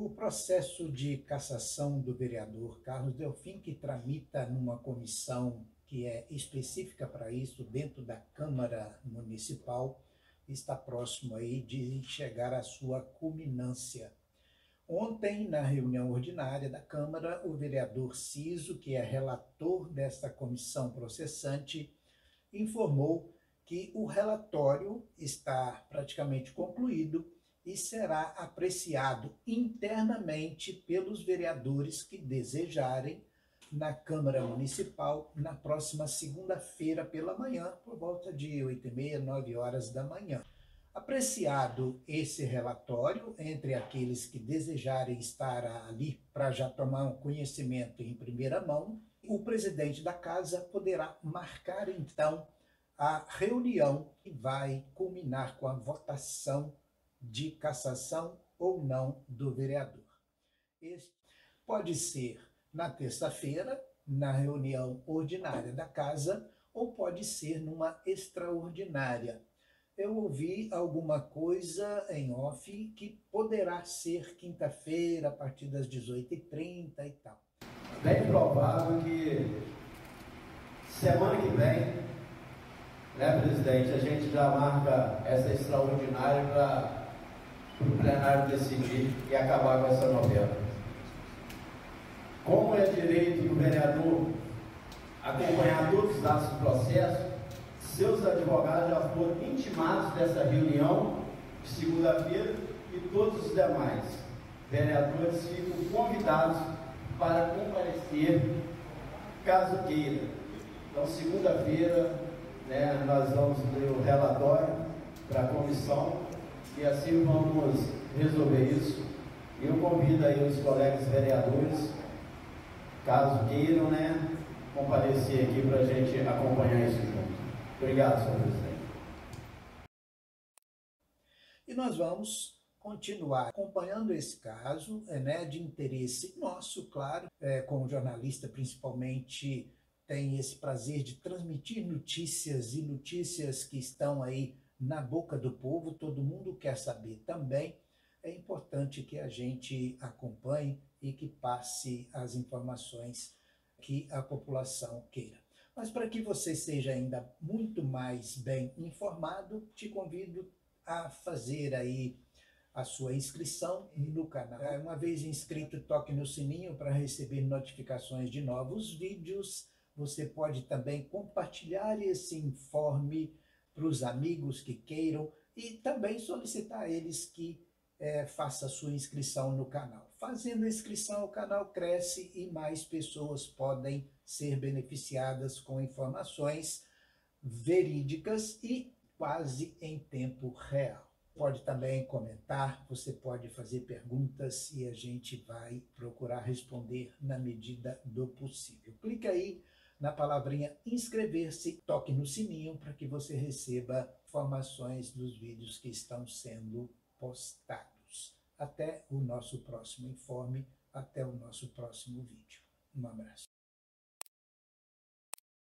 O processo de cassação do vereador Carlos Delfim, que tramita numa comissão que é específica para isso dentro da Câmara Municipal, está próximo aí de chegar à sua culminância. Ontem, na reunião ordinária da Câmara, o vereador Ciso, que é relator desta comissão processante, informou que o relatório está praticamente concluído e será apreciado internamente pelos vereadores que desejarem na Câmara Municipal na próxima segunda-feira pela manhã, por volta de 8 e meia, 9 horas da manhã. Apreciado esse relatório, entre aqueles que desejarem estar ali para já tomar um conhecimento em primeira mão, o presidente da casa poderá marcar então a reunião que vai culminar com a votação de cassação ou não do vereador. Este pode ser na terça-feira, na reunião ordinária da casa, ou pode ser numa extraordinária. Eu ouvi alguma coisa em off que poderá ser quinta-feira, a partir das 18h30 e tal. Bem provável que semana que vem, né, presidente, a gente já marca essa extraordinária para o plenário decidir e acabar com essa novela. Como é direito do vereador acompanhar todos os dados do processo, seus advogados já foram intimados dessa reunião de segunda-feira e todos os demais vereadores ficam convidados para comparecer caso queira. Então, segunda-feira, né, nós vamos ler o relatório para a comissão e assim vamos resolver isso. E eu convido aí os colegas vereadores, caso queiram, né, comparecer aqui para a gente acompanhar isso junto. Obrigado, senhor presidente. E nós vamos continuar acompanhando esse caso, é, né, de interesse nosso, claro, é, como jornalista principalmente tem esse prazer de transmitir notícias e notícias que estão aí na boca do povo, todo mundo quer saber também. É importante que a gente acompanhe e que passe as informações que a população queira. Mas para que você seja ainda muito mais bem informado, te convido a fazer aí a sua inscrição no canal. É, uma vez inscrito, toque no sininho para receber notificações de novos vídeos. Você pode também compartilhar esse informe para os amigos que queiram e também solicitar a eles que é, faça sua inscrição no canal. Fazendo a inscrição, o canal cresce e mais pessoas podem ser beneficiadas com informações verídicas e quase em tempo real. Pode também comentar, você pode fazer perguntas e a gente vai procurar responder na medida do possível. Clica aí na palavrinha inscrever-se, toque no sininho para que você receba informações dos vídeos que estão sendo postados. Até o nosso próximo informe, até o nosso próximo vídeo. Um abraço.